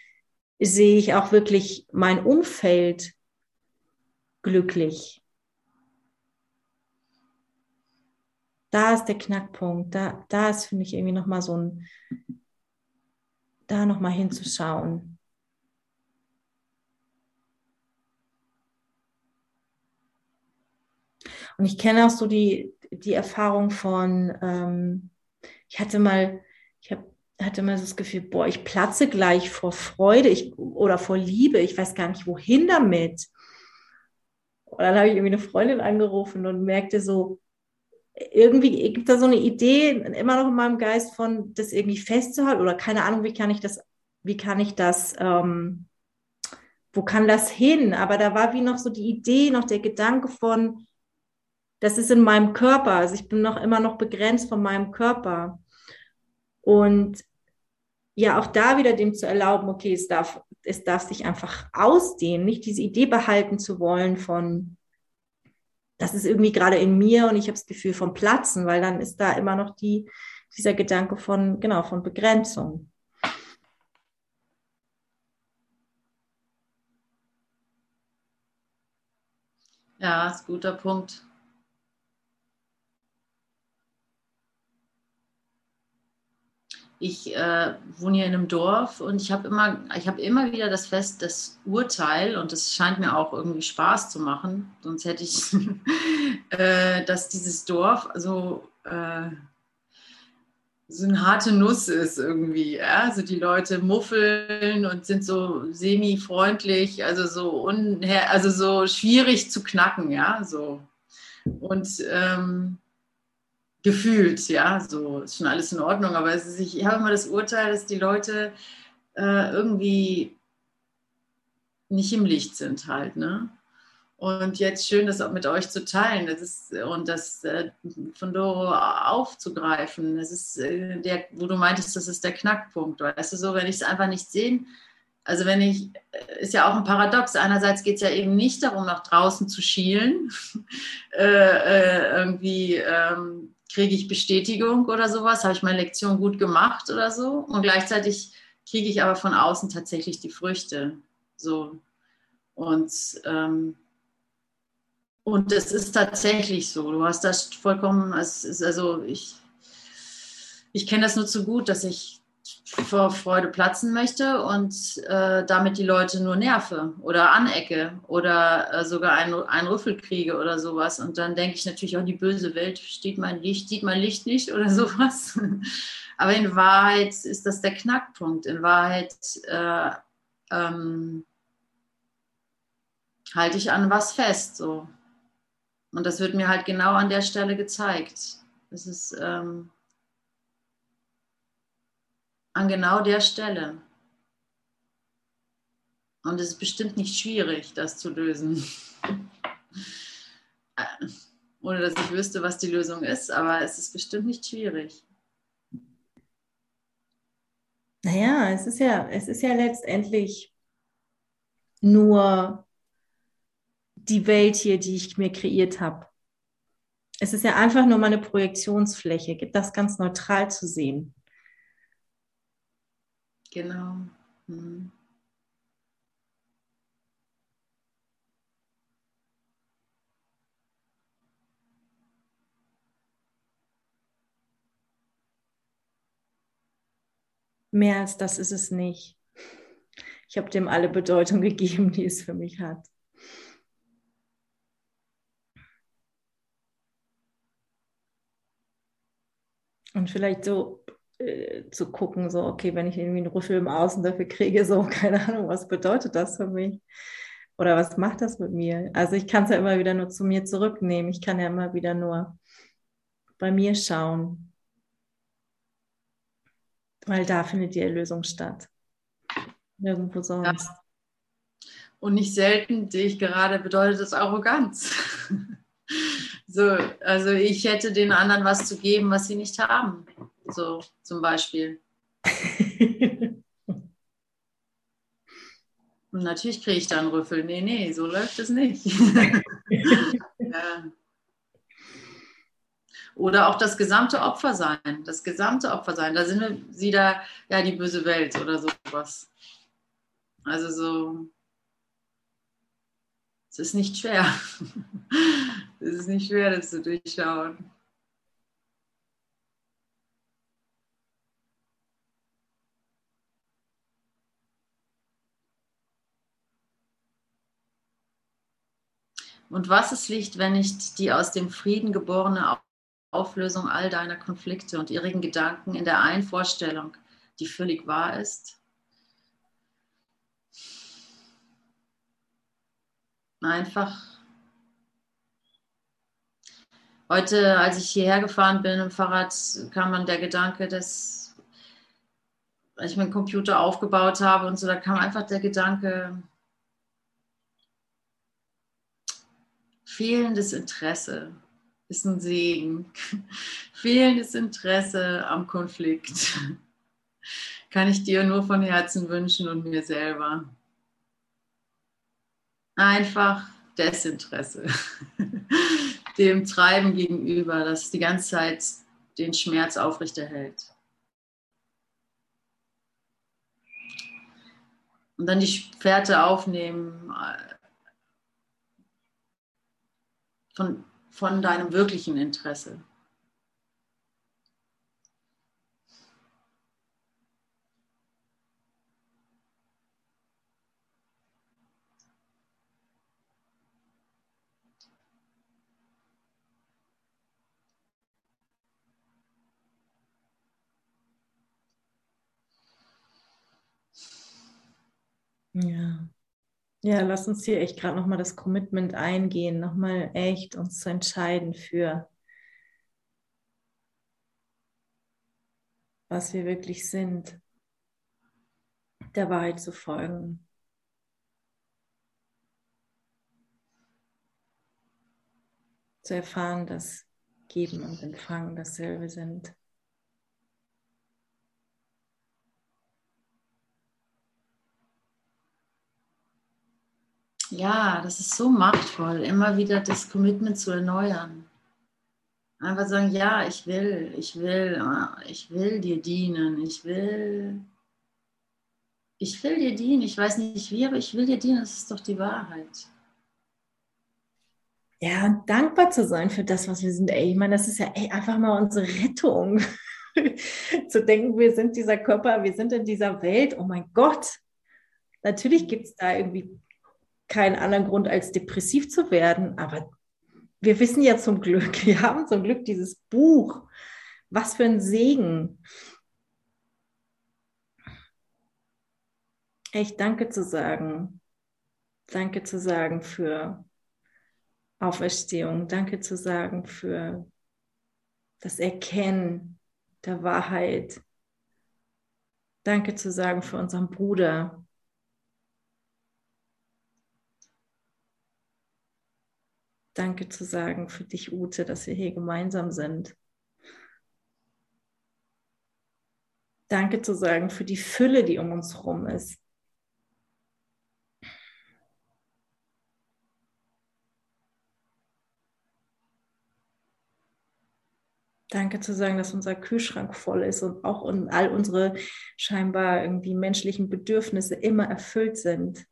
sehe ich auch wirklich mein Umfeld glücklich. Da ist der Knackpunkt. Da, da ist, finde ich, irgendwie nochmal so ein, da nochmal hinzuschauen. Und ich kenne auch so die, die Erfahrung von, ähm, ich hatte mal, ich hab, hatte mal so das Gefühl, boah, ich platze gleich vor Freude ich, oder vor Liebe, ich weiß gar nicht, wohin damit. Und dann habe ich irgendwie eine Freundin angerufen und merkte so, irgendwie gibt da so eine Idee immer noch in meinem Geist von, das irgendwie festzuhalten oder keine Ahnung, wie kann ich das, wie kann ich das, ähm, wo kann das hin? Aber da war wie noch so die Idee, noch der Gedanke von, das ist in meinem Körper. Also ich bin noch immer noch begrenzt von meinem Körper. Und ja, auch da wieder dem zu erlauben, okay, es darf, es darf sich einfach ausdehnen, nicht diese Idee behalten zu wollen von, das ist irgendwie gerade in mir und ich habe das Gefühl von Platzen, weil dann ist da immer noch die, dieser Gedanke von, genau, von Begrenzung. Ja, ist ein guter Punkt. Ich äh, wohne hier in einem Dorf und ich habe immer, ich immer wieder das Fest, das Urteil und es scheint mir auch irgendwie Spaß zu machen, sonst hätte ich, <laughs> äh, dass dieses Dorf so, äh, so eine harte Nuss ist irgendwie. Ja? Also die Leute muffeln und sind so semi-freundlich, also so unher also so schwierig zu knacken, ja, so. Und ähm, gefühlt, ja, so ist schon alles in Ordnung, aber ist, ich habe immer das Urteil, dass die Leute äh, irgendwie nicht im Licht sind halt, ne? Und jetzt schön, das auch mit euch zu teilen das ist, und das äh, von Doro aufzugreifen. Das ist äh, der, wo du meintest, das ist der Knackpunkt. Weißt du so, wenn ich es einfach nicht sehen, also wenn ich, äh, ist ja auch ein Paradox. Einerseits geht es ja eben nicht darum, nach draußen zu schielen, <laughs> äh, äh, irgendwie ähm, kriege ich Bestätigung oder sowas, habe ich meine Lektion gut gemacht oder so. Und gleichzeitig kriege ich aber von außen tatsächlich die Früchte. So. Und, ähm, und das ist tatsächlich so. Du hast das vollkommen, es ist also ich, ich kenne das nur zu gut, dass ich vor Freude platzen möchte und äh, damit die Leute nur nerve oder anecke oder äh, sogar einen, einen Rüffel kriege oder sowas. Und dann denke ich natürlich auch, die böse Welt steht mein Licht, sieht mein Licht nicht oder <laughs> sowas. Aber in Wahrheit ist das der Knackpunkt. In Wahrheit äh, ähm, halte ich an was fest. So. Und das wird mir halt genau an der Stelle gezeigt. Das ist. Ähm, an genau der Stelle. Und es ist bestimmt nicht schwierig, das zu lösen. <laughs> Ohne dass ich wüsste, was die Lösung ist, aber es ist bestimmt nicht schwierig. Naja, es ist ja, es ist ja letztendlich nur die Welt hier, die ich mir kreiert habe. Es ist ja einfach nur meine Projektionsfläche, das ganz neutral zu sehen. Genau. Hm. Mehr als das ist es nicht. Ich habe dem alle Bedeutung <laughs> gegeben, die es für mich hat. Und vielleicht so äh, zu gucken, so, okay, wenn ich irgendwie einen Rüffel im Außen dafür kriege, so, <laughs> keine Ahnung, was bedeutet das für mich? Oder was macht das mit mir? Also ich kann es ja immer wieder nur zu mir zurücknehmen. Ich kann ja immer wieder nur bei mir schauen. Weil da findet die Erlösung statt. Nirgendwo sonst. Ja. Und nicht selten, sehe ich gerade, bedeutet das Arroganz. <laughs> so, also ich hätte den anderen was zu geben, was sie nicht haben. So zum Beispiel. Und natürlich kriege ich dann Rüffel. Nee, nee, so läuft es nicht. <laughs> ja. Oder auch das gesamte Opfer sein. Das gesamte Opfer sein. Da sind wir wieder, ja, die böse Welt oder sowas. Also so, es ist nicht schwer. <laughs> es ist nicht schwer, das zu durchschauen. Und was ist Licht, wenn nicht die aus dem Frieden geborene Auflösung all deiner Konflikte und irrigen Gedanken in der einen Vorstellung, die völlig wahr ist? Einfach. Heute, als ich hierher gefahren bin im Fahrrad, kam dann der Gedanke, dass ich meinen Computer aufgebaut habe und so, da kam einfach der Gedanke, fehlendes Interesse ist ein Segen. <laughs> Fehlendes Interesse am Konflikt <laughs> kann ich dir nur von Herzen wünschen und mir selber. Einfach Desinteresse <laughs> dem Treiben gegenüber, das die ganze Zeit den Schmerz aufrechterhält. Und dann die Fährte aufnehmen von, von deinem wirklichen Interesse. Ja. Ja, lass uns hier echt gerade nochmal das Commitment eingehen, nochmal echt uns zu entscheiden für, was wir wirklich sind, der Wahrheit zu folgen. Zu erfahren, dass Geben und Empfangen dasselbe sind. Ja, das ist so machtvoll, immer wieder das Commitment zu erneuern. Einfach sagen, ja, ich will, ich will, ich will dir dienen, ich will, ich will dir dienen, ich weiß nicht wie, aber ich will dir dienen, das ist doch die Wahrheit. Ja, und dankbar zu sein für das, was wir sind. Ey, ich meine, das ist ja ey, einfach mal unsere Rettung. <laughs> zu denken, wir sind dieser Körper, wir sind in dieser Welt. Oh mein Gott. Natürlich gibt es da irgendwie keinen anderen Grund als depressiv zu werden. Aber wir wissen ja zum Glück, <laughs> wir haben zum Glück dieses Buch. Was für ein Segen. Echt danke zu sagen. Danke zu sagen für Auferstehung. Danke zu sagen für das Erkennen der Wahrheit. Danke zu sagen für unseren Bruder, Danke zu sagen für dich, Ute, dass wir hier gemeinsam sind. Danke zu sagen für die Fülle, die um uns herum ist. Danke zu sagen, dass unser Kühlschrank voll ist und auch all unsere scheinbar irgendwie menschlichen Bedürfnisse immer erfüllt sind.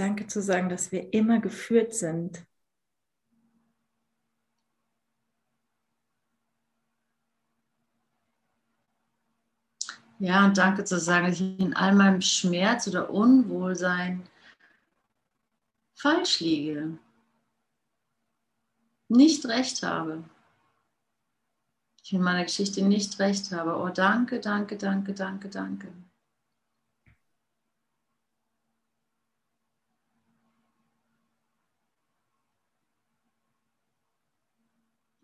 Danke zu sagen, dass wir immer geführt sind. Ja, und danke zu sagen, dass ich in all meinem Schmerz oder Unwohlsein falsch liege, nicht recht habe. Ich in meiner Geschichte nicht recht habe. Oh, danke, danke, danke, danke, danke.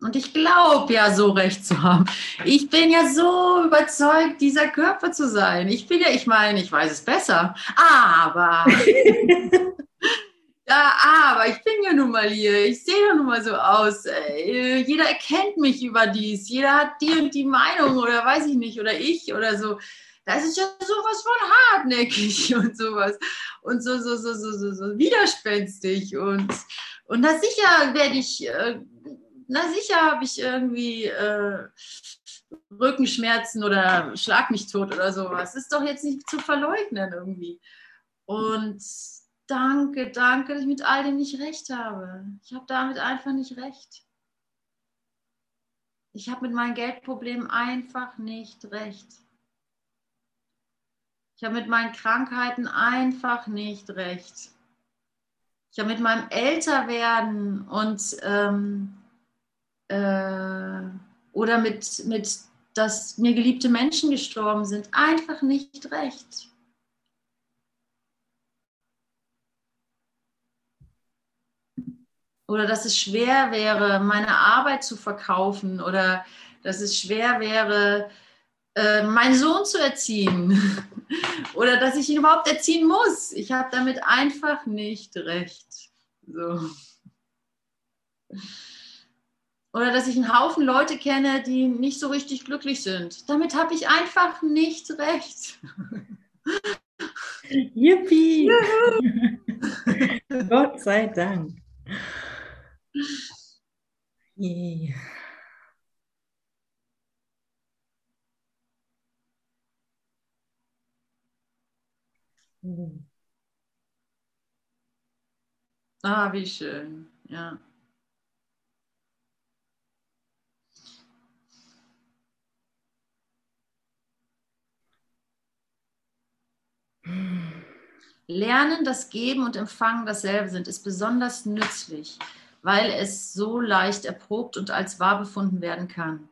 Und ich glaube ja so recht zu haben. Ich bin ja so überzeugt, dieser Körper zu sein. Ich bin ja, ich meine, ich weiß es besser. Aber <laughs> Ja, aber ich bin ja nun mal hier. Ich sehe ja nun mal so aus. Jeder erkennt mich über dies. Jeder hat die und die Meinung oder weiß ich nicht. Oder ich oder so. Das ist ja sowas von hartnäckig <laughs> und sowas. Und so, so, so, so, so, so widerspenstig. Und, und na sicher werde ich, äh, na sicher habe ich irgendwie äh, Rückenschmerzen oder schlag mich tot oder sowas. Ist doch jetzt nicht zu verleugnen irgendwie. Und danke, danke, dass ich mit all dem nicht recht habe. Ich habe damit einfach nicht recht. Ich habe mit meinen Geldproblemen einfach nicht recht. Ich habe mit meinen Krankheiten einfach nicht recht. Ich habe mit meinem Älterwerden und ähm, äh, oder mit, mit, dass mir geliebte Menschen gestorben sind, einfach nicht recht. oder dass es schwer wäre, meine Arbeit zu verkaufen oder dass es schwer wäre, äh, meinen Sohn zu erziehen <laughs> oder dass ich ihn überhaupt erziehen muss. Ich habe damit einfach nicht recht. So. Oder dass ich einen Haufen Leute kenne, die nicht so richtig glücklich sind. Damit habe ich einfach nicht recht. <laughs> Yippie! Gott sei Dank. Yeah. Ah, wie schön, ja. Lernen, dass Geben und Empfangen dasselbe sind, ist besonders nützlich weil es so leicht erprobt und als wahr befunden werden kann.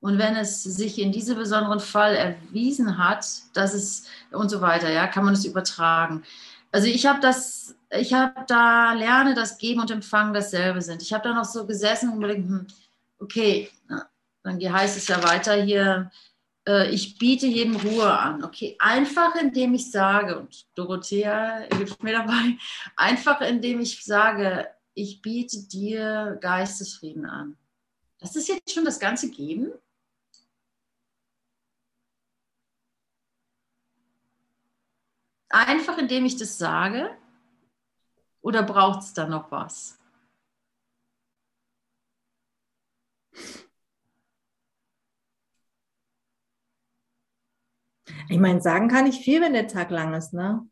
Und wenn es sich in diesem besonderen Fall erwiesen hat, dass es und so weiter, ja, kann man es übertragen. Also ich habe das, ich habe da lerne, dass Geben und Empfangen dasselbe sind. Ich habe da noch so gesessen und überlegt, hm, okay, dann heißt es ja weiter hier, ich biete jedem Ruhe an. Okay, einfach indem ich sage, und Dorothea hilft mir dabei, einfach indem ich sage, ich biete dir Geistesfrieden an. Das ist jetzt schon das ganze Geben? Einfach indem ich das sage? Oder braucht es da noch was? Ich meine, sagen kann ich viel, wenn der Tag lang ist, ne?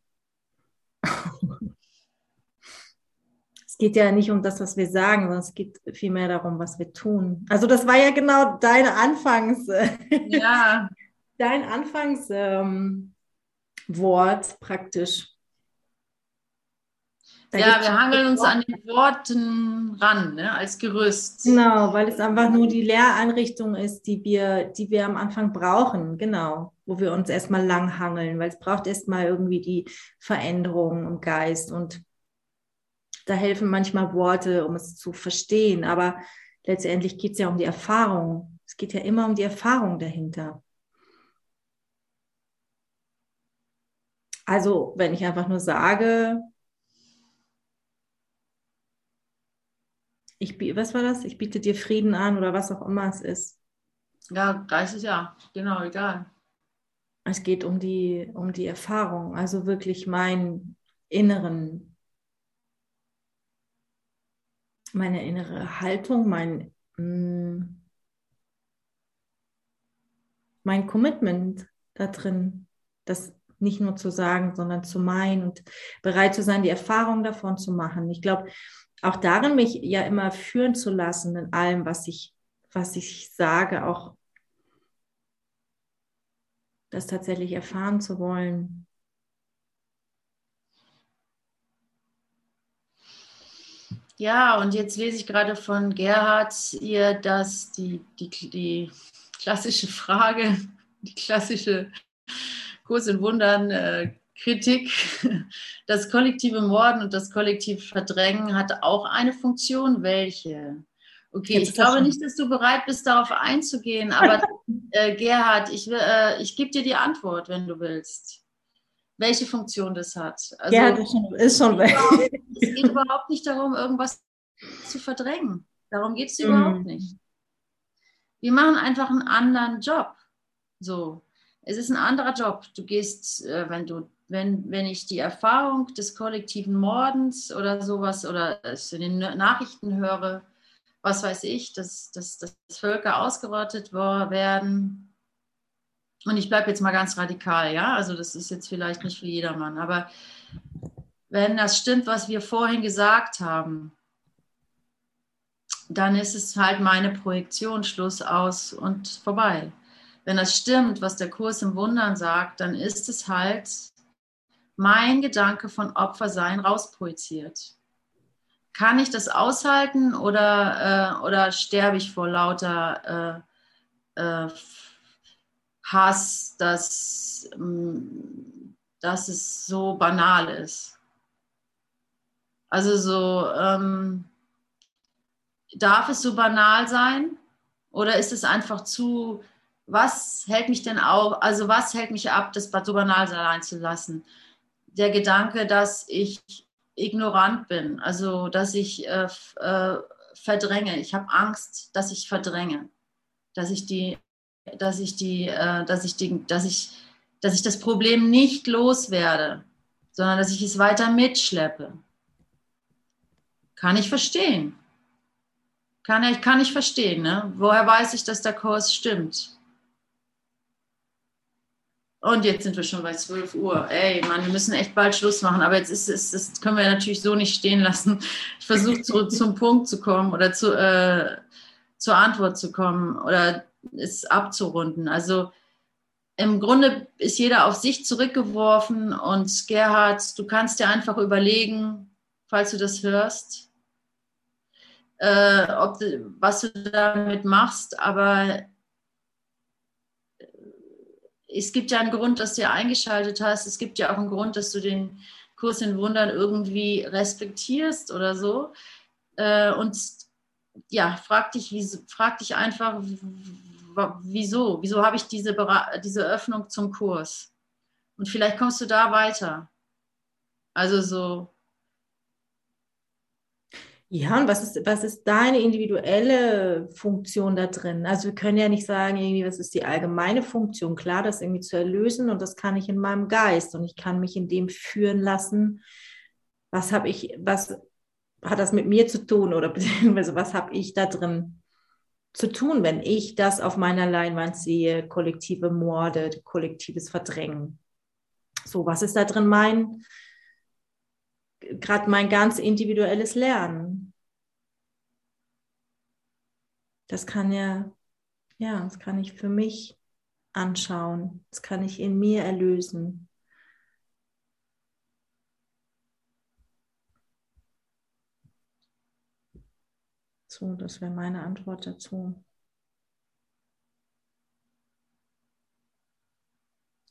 geht ja nicht um das, was wir sagen, sondern es geht vielmehr darum, was wir tun. Also das war ja genau deine Anfangs, ja. <laughs> dein Anfangswort ähm, praktisch. Da ja, wir hangeln uns an den Worten ran, ne, als Gerüst. Genau, weil es einfach nur die Lehreinrichtung ist, die wir, die wir am Anfang brauchen, genau, wo wir uns erstmal lang hangeln, weil es braucht erstmal irgendwie die Veränderung im Geist und da helfen manchmal Worte, um es zu verstehen, aber letztendlich geht es ja um die Erfahrung. Es geht ja immer um die Erfahrung dahinter. Also, wenn ich einfach nur sage, ich, was war das? Ich biete dir Frieden an oder was auch immer es ist. Ja, 30 Jahre, genau, egal. Es geht um die, um die Erfahrung, also wirklich meinen inneren meine innere Haltung, mein, mm, mein Commitment da drin, das nicht nur zu sagen, sondern zu meinen und bereit zu sein, die Erfahrung davon zu machen. Ich glaube, auch darin mich ja immer führen zu lassen in allem, was ich, was ich sage, auch das tatsächlich erfahren zu wollen. Ja, und jetzt lese ich gerade von Gerhard ihr, dass die, die, die klassische Frage, die klassische Kurs in Wundern, äh, Kritik, das kollektive Morden und das kollektive Verdrängen hat auch eine Funktion. Welche? Okay, Jetzt ich glaube nicht, dass du bereit bist, darauf einzugehen, aber <laughs> äh, Gerhard, ich, äh, ich gebe dir die Antwort, wenn du willst. Welche Funktion das hat. Also, ja, das ist schon weg. Es geht überhaupt nicht darum, irgendwas zu verdrängen. Darum geht es überhaupt mm. nicht. Wir machen einfach einen anderen Job. So, es ist ein anderer Job. Du gehst, äh, wenn du, wenn, wenn ich die Erfahrung des kollektiven Mordens oder sowas oder es in den Nachrichten höre, was weiß ich, dass, dass, dass Völker ausgerottet werden. Und ich bleibe jetzt mal ganz radikal, ja, also das ist jetzt vielleicht nicht für jedermann, aber wenn das stimmt, was wir vorhin gesagt haben, dann ist es halt meine Projektion, Schluss aus und vorbei. Wenn das stimmt, was der Kurs im Wundern sagt, dann ist es halt mein Gedanke von Opfersein rausprojiziert. Kann ich das aushalten oder, äh, oder sterbe ich vor lauter äh, äh, Hass, dass, mm, dass es so banal ist? Also so, ähm, darf es so banal sein? Oder ist es einfach zu, was hält mich denn auch, also was hält mich ab, das so banal sein zu lassen? Der Gedanke, dass ich ignorant bin, also dass ich äh, äh, verdränge. Ich habe Angst, dass ich verdränge, dass ich die, dass ich die, äh, dass ich die, dass ich, dass ich das Problem nicht loswerde, sondern dass ich es weiter mitschleppe. Kann ich verstehen. Kann ich, kann ich verstehen. Ne? Woher weiß ich, dass der Kurs stimmt? Und jetzt sind wir schon bei 12 Uhr. Ey, Mann, wir müssen echt bald Schluss machen. Aber jetzt ist es, das können wir natürlich so nicht stehen lassen. Ich versuche zurück <laughs> zum Punkt zu kommen oder zu, äh, zur Antwort zu kommen oder es abzurunden. Also im Grunde ist jeder auf sich zurückgeworfen und Gerhard, du kannst dir einfach überlegen, falls du das hörst, äh, ob was du damit machst, aber es gibt ja einen Grund, dass du ja eingeschaltet hast. Es gibt ja auch einen Grund, dass du den Kurs in Wundern irgendwie respektierst oder so. Äh, und ja, frag dich, frag dich einfach, wieso? Wieso habe ich diese, diese Öffnung zum Kurs? Und vielleicht kommst du da weiter. Also so, ja, und was ist, was ist deine individuelle Funktion da drin? Also wir können ja nicht sagen, irgendwie, was ist die allgemeine Funktion? Klar, das irgendwie zu erlösen und das kann ich in meinem Geist und ich kann mich in dem führen lassen. Was habe ich, was hat das mit mir zu tun oder <laughs> beziehungsweise was habe ich da drin zu tun, wenn ich das auf meiner Leinwand sehe, kollektive Morde, kollektives Verdrängen? So, was ist da drin mein, gerade mein ganz individuelles Lernen. Das kann ja, ja, das kann ich für mich anschauen. Das kann ich in mir erlösen. So, das wäre meine Antwort dazu.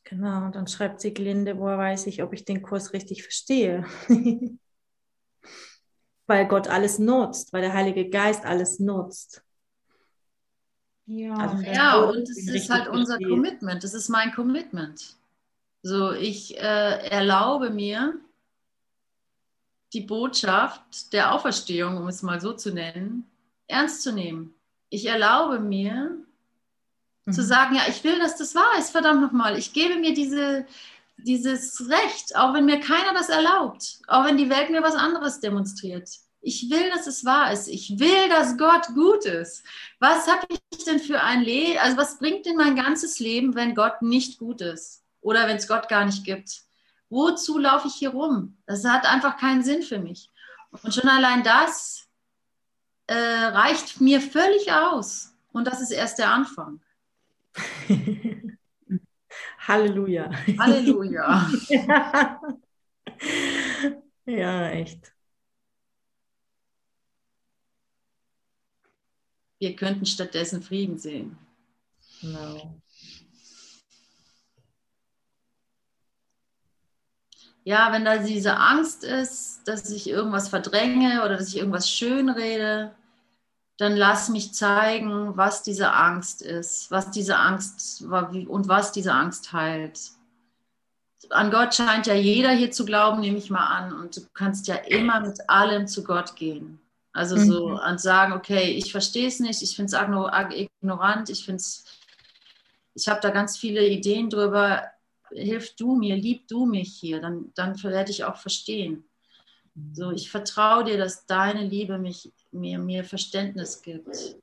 Genau, und dann schreibt sie Glinde, woher weiß ich, ob ich den Kurs richtig verstehe. <laughs> weil Gott alles nutzt, weil der Heilige Geist alles nutzt. Ja, also, ja und es ist halt unser versteht. Commitment, das ist mein Commitment. So, ich äh, erlaube mir, die Botschaft der Auferstehung, um es mal so zu nennen, ernst zu nehmen. Ich erlaube mir, zu mhm. sagen, ja, ich will, dass das wahr ist, verdammt nochmal. Ich gebe mir diese, dieses Recht, auch wenn mir keiner das erlaubt, auch wenn die Welt mir was anderes demonstriert. Ich will, dass es wahr ist. Ich will, dass Gott gut ist. Was habe ich denn für ein Leben? Also was bringt denn mein ganzes Leben, wenn Gott nicht gut ist? Oder wenn es Gott gar nicht gibt? Wozu laufe ich hier rum? Das hat einfach keinen Sinn für mich. Und schon allein das äh, reicht mir völlig aus. Und das ist erst der Anfang. <laughs> Halleluja. Halleluja. <laughs> ja. echt. Wir könnten stattdessen Frieden sehen. Genau. Ja, wenn da diese Angst ist, dass ich irgendwas verdränge oder dass ich irgendwas schönrede, dann lass mich zeigen, was diese Angst ist, was diese Angst und was diese Angst heilt. An Gott scheint ja jeder hier zu glauben, nehme ich mal an. Und du kannst ja immer mit allem zu Gott gehen. Also mhm. so und sagen, okay, ich verstehe es nicht, ich finde es ignorant, ich finde es, ich habe da ganz viele Ideen drüber. Hilf du mir, lieb du mich hier, dann, dann werde ich auch verstehen. So, ich vertraue dir, dass deine Liebe mich, mir, mir Verständnis gibt.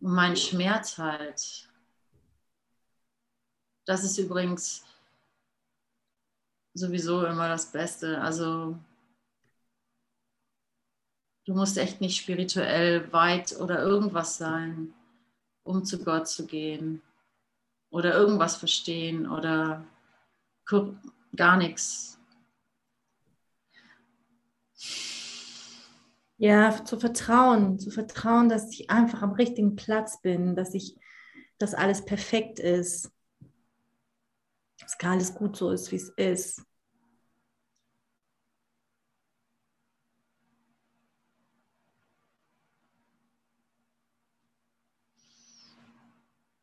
Und meinen Schmerz halt. Das ist übrigens sowieso immer das Beste. Also du musst echt nicht spirituell weit oder irgendwas sein, um zu Gott zu gehen. Oder irgendwas verstehen oder gar nichts. Ja, zu vertrauen, zu vertrauen, dass ich einfach am richtigen Platz bin, dass ich, dass alles perfekt ist, dass alles gut so ist, wie es ist.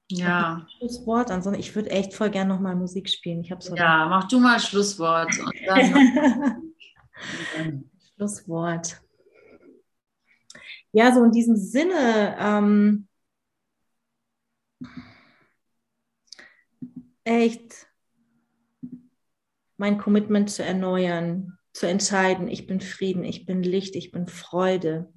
Ja. Schlusswort, ansonsten ich würde echt voll gerne nochmal Musik spielen. Ich so ja, mach du mal Schlusswort. <laughs> Schlusswort. Ja, so in diesem Sinne, ähm, echt mein Commitment zu erneuern, zu entscheiden, ich bin Frieden, ich bin Licht, ich bin Freude.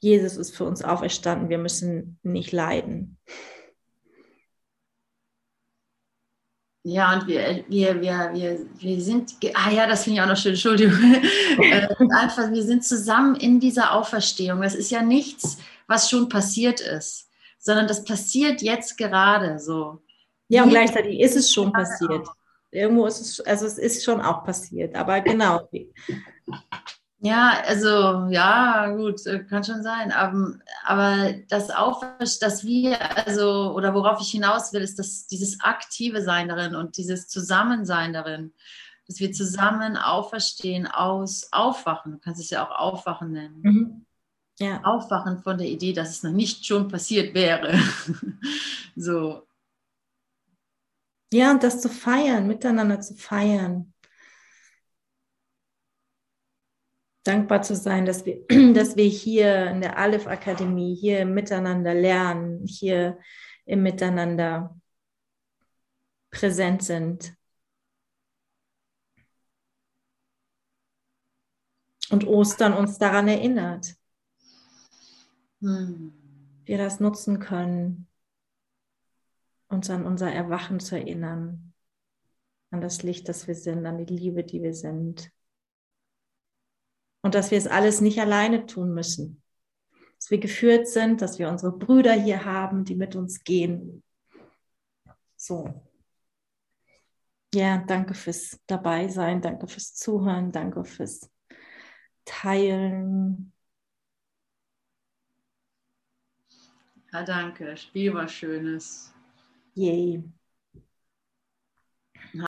Jesus ist für uns auferstanden, wir müssen nicht leiden. Ja, und wir, wir, wir, wir, wir sind, ah ja, das finde ich auch noch schön, Entschuldigung. <laughs> Äh, einfach, wir sind zusammen in dieser Auferstehung. Das ist ja nichts, was schon passiert ist, sondern das passiert jetzt gerade so. Ja, und gleichzeitig ist es schon passiert. Irgendwo ist es, also es ist schon auch passiert, aber genau. Ja, also ja, gut, äh, kann schon sein. Aber, aber das auch, dass wir, also, oder worauf ich hinaus will, ist dass dieses aktive Sein darin und dieses Zusammensein darin, dass wir zusammen auferstehen aus Aufwachen. Du kannst es ja auch Aufwachen nennen. Mhm. Ja. Aufwachen von der Idee, dass es noch nicht schon passiert wäre. <laughs> so. Ja, und das zu feiern, miteinander zu feiern. Dankbar zu sein, dass wir, <clears throat> dass wir hier in der Aleph Akademie hier miteinander lernen, hier im Miteinander präsent sind. Und Ostern uns daran erinnert. Hm. Wir das nutzen können, uns an unser Erwachen zu erinnern, an das Licht, das wir sind, an die Liebe, die wir sind und dass wir es alles nicht alleine tun müssen. Dass wir geführt sind, dass wir unsere Brüder hier haben, die mit uns gehen. So. Ja, danke fürs Dabeisein, danke fürs Zuhören, danke fürs Teilen. Ja, danke. Spiel was Schönes. Yay.